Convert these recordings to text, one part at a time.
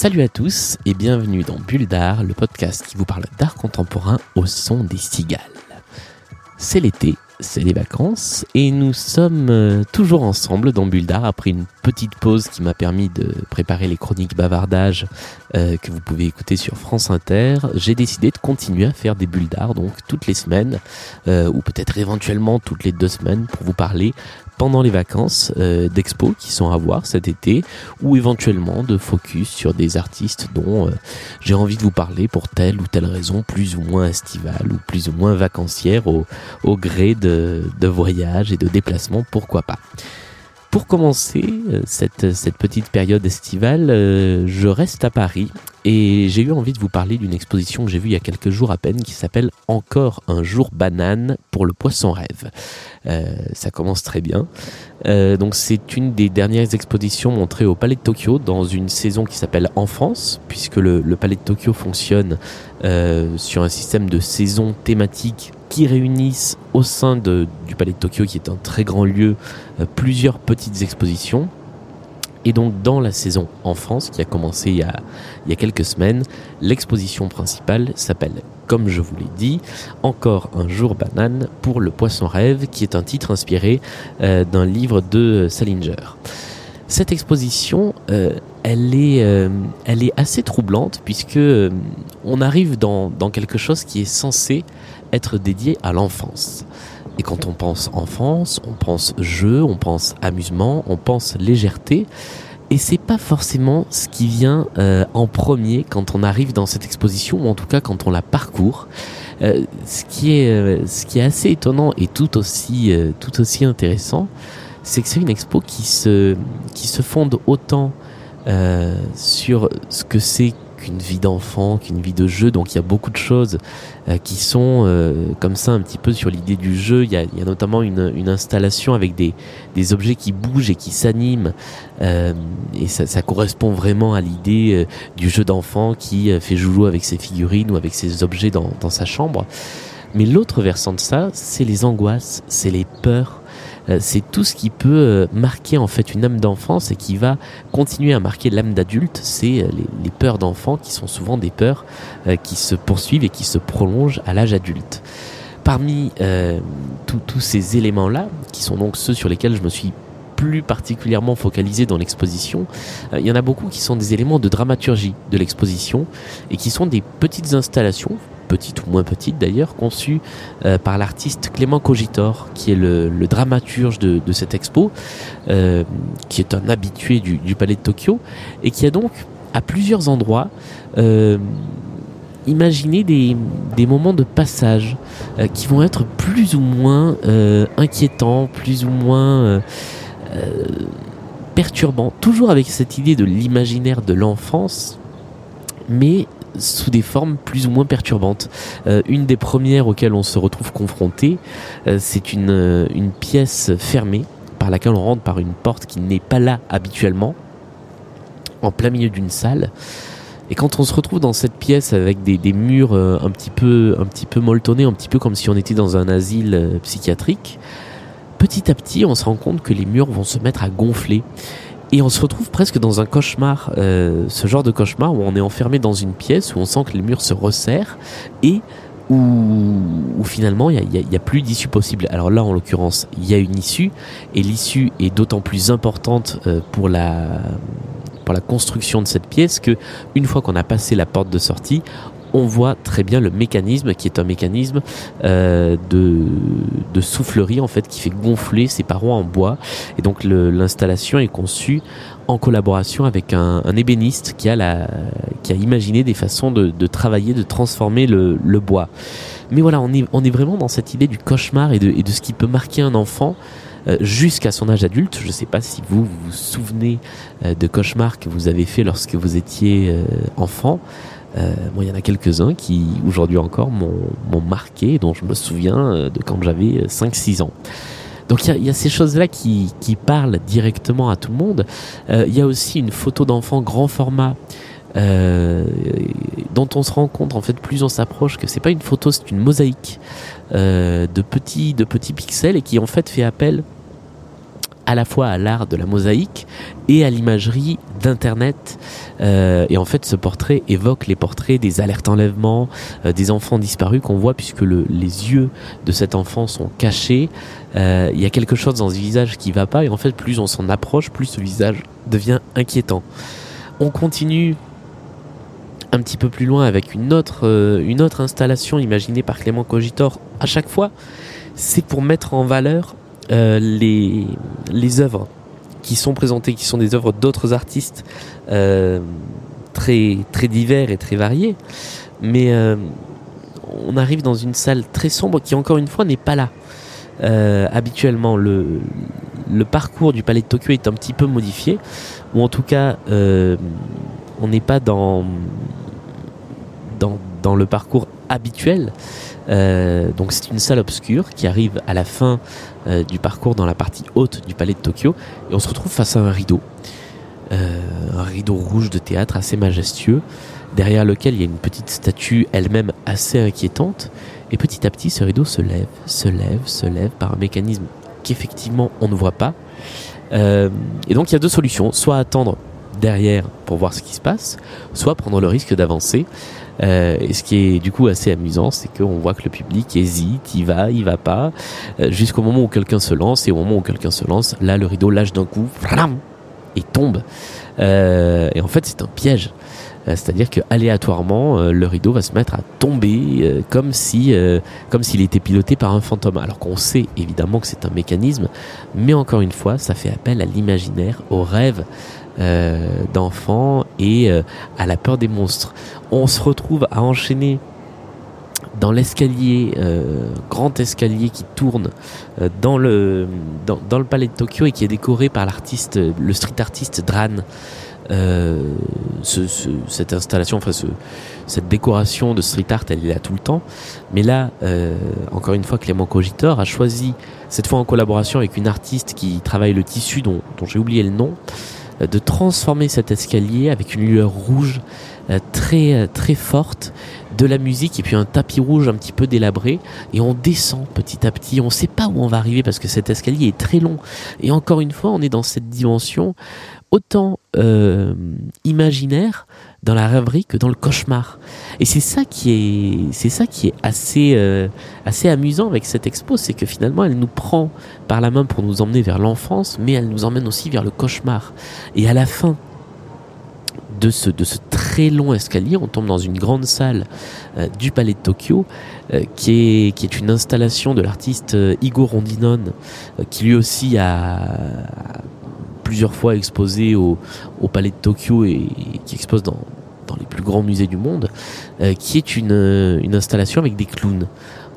Salut à tous et bienvenue dans Bulle le podcast qui vous parle d'art contemporain au son des cigales. C'est l'été, c'est les vacances et nous sommes euh, toujours ensemble dans Bulle après une petite pause qui m'a permis de préparer les chroniques bavardages euh, que vous pouvez écouter sur France Inter. J'ai décidé de continuer à faire des bulles donc toutes les semaines euh, ou peut-être éventuellement toutes les deux semaines pour vous parler pendant les vacances euh, d'expo qui sont à voir cet été ou éventuellement de focus sur des artistes dont euh, j'ai envie de vous parler pour telle ou telle raison plus ou moins estivale ou plus ou moins vacancière au, au gré de, de voyages et de déplacements, pourquoi pas. Pour commencer euh, cette, petite période estivale, euh, je reste à Paris et j'ai eu envie de vous parler d'une exposition que j'ai vue il y a quelques jours à peine qui s'appelle Encore un jour banane pour le poisson rêve. Euh, ça commence très bien. Donc c'est une des dernières expositions montrées au Palais de Tokyo dans une saison qui s'appelle Enfance, puisque le, Palais de Tokyo fonctionne sur un système de saisons thématiques qui réunissent au sein de, du Palais de Tokyo, qui est un très grand lieu, euh, plusieurs petites expositions. Et donc dans la saison enfance, qui a commencé il y a, il y a quelques semaines, l'exposition principale s'appelle, comme je vous l'ai dit, Encore un jour banane pour le poisson rêve, qui est un titre inspiré euh, d'un livre de Salinger. Cette exposition, euh, elle, est, euh, elle est assez troublante puisque euh, on arrive dans, dans quelque chose qui est censé être dédié à l'enfance. Et quand on pense enfance, on pense jeu, on pense amusement, on pense légèreté. Et c'est pas forcément ce qui vient euh, en premier quand on arrive dans cette exposition, ou en tout cas quand on la parcourt. Euh, ce qui est, euh, ce qui est assez étonnant et tout aussi, tout aussi intéressant, c'est que c'est une expo qui se, qui se fonde autant sur ce que c'est qu'une vie d'enfant, qu'une vie de jeu. Donc il y a beaucoup de choses euh, qui sont euh, comme ça un petit peu sur l'idée du jeu. Il y a, notamment une, installation avec des, des, objets qui bougent et qui s'animent. Euh, et ça, correspond vraiment à l'idée du jeu d'enfant qui fait joujou avec ses figurines ou avec ses objets dans, dans sa chambre. Mais l'autre versant de ça, c'est les angoisses, c'est les peurs, c'est tout ce qui peut euh, marquer en fait une âme d'enfance et qui va continuer à marquer l'âme d'adulte. C'est euh, les, les, peurs d'enfant qui sont souvent des peurs qui se poursuivent et qui se prolongent à l'âge adulte. Parmi euh, tous ces éléments-là, qui sont donc ceux sur lesquels je me suis plus particulièrement focalisé dans l'exposition, il y en a beaucoup qui sont des éléments de dramaturgie de l'exposition et qui sont des petites installations petite ou moins petite d'ailleurs, conçue euh, par l'artiste Clément Cogitor, qui est le, dramaturge de, cette expo, euh, qui est un habitué du, Palais de Tokyo, et qui a donc à plusieurs endroits euh, imaginé des, moments de passage qui vont être plus ou moins inquiétants, plus ou moins perturbants, toujours avec cette idée de l'imaginaire de l'enfance, mais sous des formes plus ou moins perturbantes. Euh, une des premières auxquelles on se retrouve confronté, euh, c'est une, euh, une pièce fermée par laquelle on rentre par une porte qui n'est pas là habituellement, en plein milieu d'une salle. Et quand on se retrouve dans cette pièce avec des, des murs un petit peu un petit peu molletonnés, un petit peu comme si on était dans un asile psychiatrique, petit à petit, on se rend compte que les murs vont se mettre à gonfler. Et on se retrouve presque dans un cauchemar, euh, ce genre de cauchemar où on est enfermé dans une pièce, où on sent que les murs se resserrent et où, finalement il n'y a, plus d'issue possible. Alors là, en l'occurrence, il y a une issue et l'issue est d'autant plus importante euh, pour la pour la construction de cette pièce que une fois qu'on a passé la porte de sortie, on voit très bien le mécanisme qui est un mécanisme euh, de, soufflerie en fait qui fait gonfler ces parois en bois et donc l'installation est conçue en collaboration avec un, ébéniste qui a, la, qui a imaginé des façons de, travailler, de transformer le, bois. Mais voilà, on est, on est vraiment dans cette idée du cauchemar et de, ce qui peut marquer un enfant euh, jusqu'à son âge adulte. Je ne sais pas si vous vous, souvenez euh, de cauchemars que vous avez fait lorsque vous étiez enfant. Euh, il y en a quelques-uns qui, aujourd'hui encore, m'ont marqué, dont je me souviens euh, de quand j'avais 5-6 ans. Donc il y, a ces choses-là qui, parlent directement à tout le monde. Euh, il y a aussi une photo d'enfant grand format euh, dont on se rend compte en fait plus on s'approche que c'est pas une photo, c'est une mosaïque euh, de petits de petits pixels et qui en fait fait appel à la fois à l'art de la mosaïque et à l'imagerie d'Internet. Euh, et en fait, ce portrait évoque les portraits des alertes enlèvement, euh, des enfants disparus qu'on voit puisque le, les yeux de cet enfant sont cachés. Euh, il y a quelque chose dans ce visage qui va pas et en fait, plus on s'en approche, plus ce visage devient inquiétant. On continue un petit peu plus loin avec une autre installation imaginée par Clément Cogitor à chaque fois. C'est pour mettre en valeur les, les œuvres qui sont présentées, qui sont des œuvres d'autres artistes euh, très, très divers et très variés. Mais euh, on arrive dans une salle très sombre qui, encore une fois, n'est pas là. Euh, habituellement, le, parcours du Palais de Tokyo est un petit peu modifié, ou en tout cas, on n'est pas dans le parcours habituel. Euh, donc c'est une salle obscure qui arrive à la fin euh, du parcours dans la partie haute du palais de Tokyo et on se retrouve face à un rideau. Euh, un rideau rouge de théâtre assez majestueux, derrière lequel il y a une petite statue elle-même assez inquiétante. Et petit à petit, ce rideau se lève, se lève, se lève par un mécanisme qu'effectivement on ne voit pas. et donc il y a deux solutions, soit attendre derrière pour voir ce qui se passe, soit prendre le risque d'avancer et ce qui est du coup assez amusant, c'est qu'on voit que le public hésite, il va, il va pas, euh, jusqu'au moment où quelqu'un se lance, et au moment où quelqu'un se lance, là le rideau lâche d'un coup, et tombe. Euh, et en fait c'est un piège. C'est-à-dire que aléatoirement, le rideau va se mettre à tomber comme si, comme s'il était piloté par un fantôme. Alors qu'on sait évidemment que c'est un mécanisme, mais encore une fois, ça fait appel à l'imaginaire, au rêve euh, d'enfants et euh, à la peur des monstres. On se retrouve à enchaîner dans l'escalier, euh, grand escalier qui tourne dans, le, dans, le palais de Tokyo et qui est décoré par l'artiste, le street artiste Dran. cette installation, enfin ce, cette décoration de street art, elle est là tout le temps. Mais là, encore une fois, Clément Cogitor a choisi, cette fois en collaboration avec une artiste qui travaille le tissu dont, dont j'ai oublié le nom, euh, de transformer cet escalier avec une lueur rouge euh, très euh, très forte, de la musique et puis un tapis rouge un petit peu délabré et on descend petit à petit. On ne sait pas où on va arriver parce que cet escalier est très long et encore une fois on est dans cette dimension autant imaginaire dans la rêverie que dans le cauchemar. Et c'est ça qui est, c'est ça qui est assez, euh, assez amusant avec cette expo, c'est que finalement elle nous prend par la main pour nous emmener vers l'enfance, mais elle nous emmène aussi vers le cauchemar. Et à la fin de ce, de ce très long escalier, on tombe dans une grande salle euh, du palais de Tokyo, euh, qui, est, qui est une installation de l'artiste Igor Rondinon, qui lui aussi a plusieurs fois exposé au, au Palais de Tokyo et, qui expose dans, dans, les plus grands musées du monde, euh, qui est une, une installation avec des clowns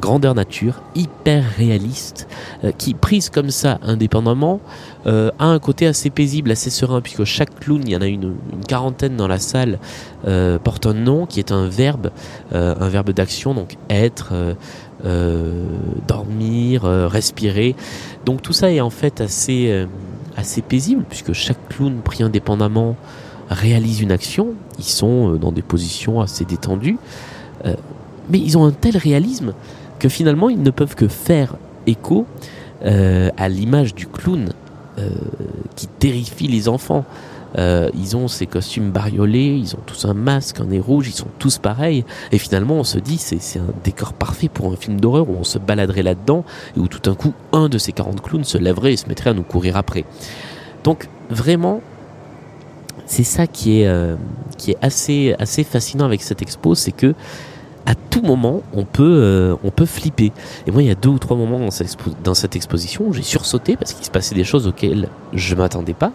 grandeur nature, hyper réaliste, euh, qui prise comme ça indépendamment euh, a un côté assez paisible, assez serein, puisque chaque clown, il y en a une, une quarantaine dans la salle, euh, porte un nom qui est un verbe, euh, un verbe d'action, donc être, dormir, respirer. Donc tout ça est en fait assez assez paisible puisque chaque clown pris indépendamment réalise une action. Ils sont euh, dans des positions assez détendues, euh, mais ils ont un tel réalisme que finalement ils ne peuvent que faire écho euh, à l'image du clown qui terrifie les enfants. Ils ont ces costumes bariolés, ils ont tous un masque, un nez rouge, ils sont tous pareils. Et finalement, on se dit, c'est un décor parfait pour un film d'horreur où on se baladerait là-dedans et où tout un coup, un de ces 40 clowns se lèverait et se mettrait à nous courir après. Donc, vraiment, c'est ça qui est, euh, qui est assez, assez fascinant avec cette expo, c'est que à tout moment, on peut, euh, on peut flipper. Et moi, il y a deux ou trois moments dans cette, dans cette exposition où j'ai sursauté parce qu'il se passait des choses auxquelles je m'attendais pas.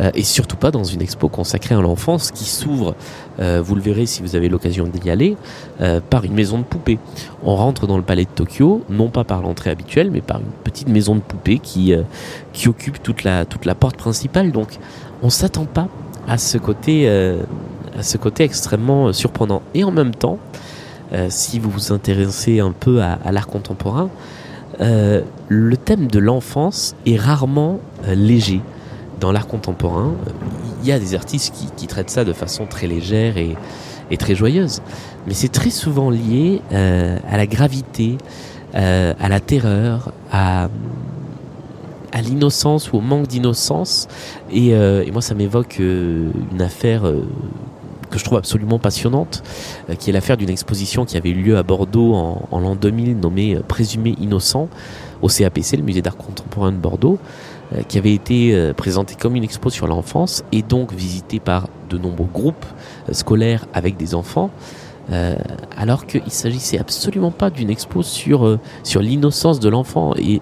Euh, et surtout pas dans une expo consacrée à l'enfance qui s'ouvre, euh, vous le verrez si vous avez l'occasion d'y aller, par une maison de poupées. On rentre dans le palais de Tokyo, non pas par l'entrée habituelle, mais par une petite maison de poupées qui, qui occupe toute la, toute la porte principale. Donc, on s'attend pas à ce côté, euh, à ce côté extrêmement surprenant. Et en même temps, euh, si vous vous intéressez un peu à, l'art contemporain, euh, le thème de l'enfance est rarement léger dans l'art contemporain. Il y a des artistes qui, traitent ça de façon très légère et, très joyeuse, mais c'est très souvent lié à la gravité, à la terreur, à l'innocence ou au manque d'innocence. Et, moi, ça m'évoque une affaire que je trouve absolument passionnante, qui est l'affaire d'une exposition qui avait eu lieu à Bordeaux en, l'an 2000 nommée Présumé innocent au CAPC, le musée d'art contemporain de Bordeaux, qui avait été présentée comme une expo sur l'enfance et donc visitée par de nombreux groupes scolaires avec des enfants. Euh, alors qu'il s'agissait absolument pas d'une expo sur, euh, l'innocence de l'enfant. Et,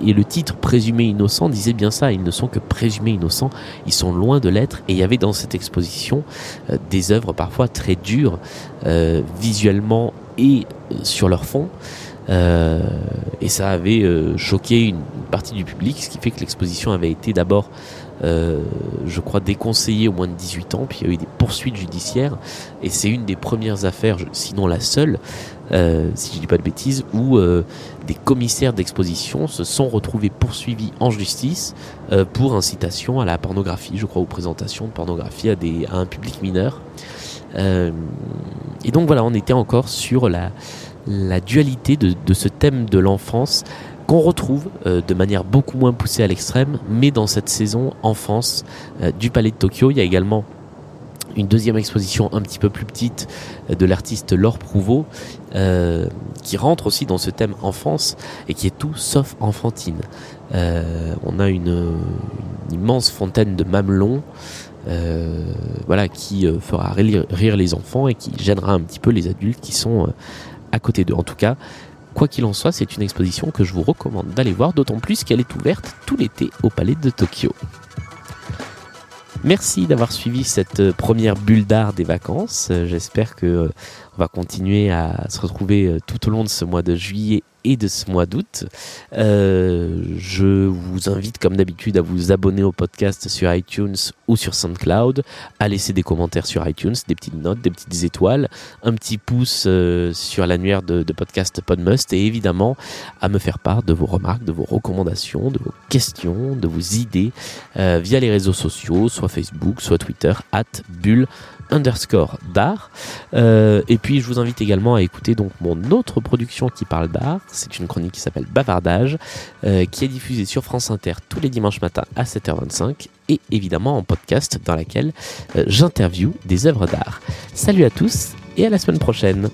le titre Présumé innocent disait bien ça, ils ne sont que présumés innocents, ils sont loin de l'être. Et il y avait dans cette exposition euh, des œuvres parfois très dures, visuellement et sur leur fond. Et ça avait choqué une partie du public, ce qui fait que l'exposition avait été d'abord euh, je crois, déconseillé au moins de 18 ans, puis il y a eu des poursuites judiciaires, et c'est une des premières affaires, sinon la seule, euh, si je dis pas de bêtises, où euh, des commissaires d'exposition se sont retrouvés poursuivis en justice pour incitation à la pornographie, je crois, ou présentation de pornographie à un public mineur. et donc voilà, on était encore sur la, la dualité de, ce thème de l'enfance qu'on retrouve euh, de manière beaucoup moins poussée à l'extrême, mais dans cette saison enfance euh, du Palais de Tokyo. Il y a également une deuxième exposition un petit peu plus petite euh, de l'artiste Laure Prouveau, qui rentre aussi dans ce thème enfance et qui est tout sauf enfantine. on a une, immense fontaine de mamelons. voilà, qui fera rire, les enfants et qui gênera un petit peu les adultes qui sont à côté d'eux. En tout cas, Quoi qu'il en soit, c'est une exposition que je vous recommande d'aller voir, d'autant plus qu'elle est ouverte tout l'été au Palais de Tokyo. Merci d'avoir suivi cette première bulle d'art des vacances. J'espère que euh, on va continuer à se retrouver euh, tout au long de ce mois de juillet et de ce mois d'août. Euh, je vous invite comme d'habitude à vous abonner au podcast sur iTunes ou sur SoundCloud, à laisser des commentaires sur iTunes, des petites notes, des petites étoiles, un petit pouce euh, sur l'annuaire de, podcast Podmust et évidemment à me faire part de vos remarques, de vos recommandations, de vos questions, de vos idées euh, via les réseaux sociaux, soit Facebook, soit Twitter, at bulle underscore d'art. Euh, et puis je vous invite également à écouter donc mon autre production qui parle d'art. C'est une chronique qui s'appelle Bavardage, euh, qui est diffusée sur France Inter tous les dimanches matins à 7h25 et évidemment en podcast dans laquelle euh, j'interview des œuvres d'art. Salut à tous et à la semaine prochaine.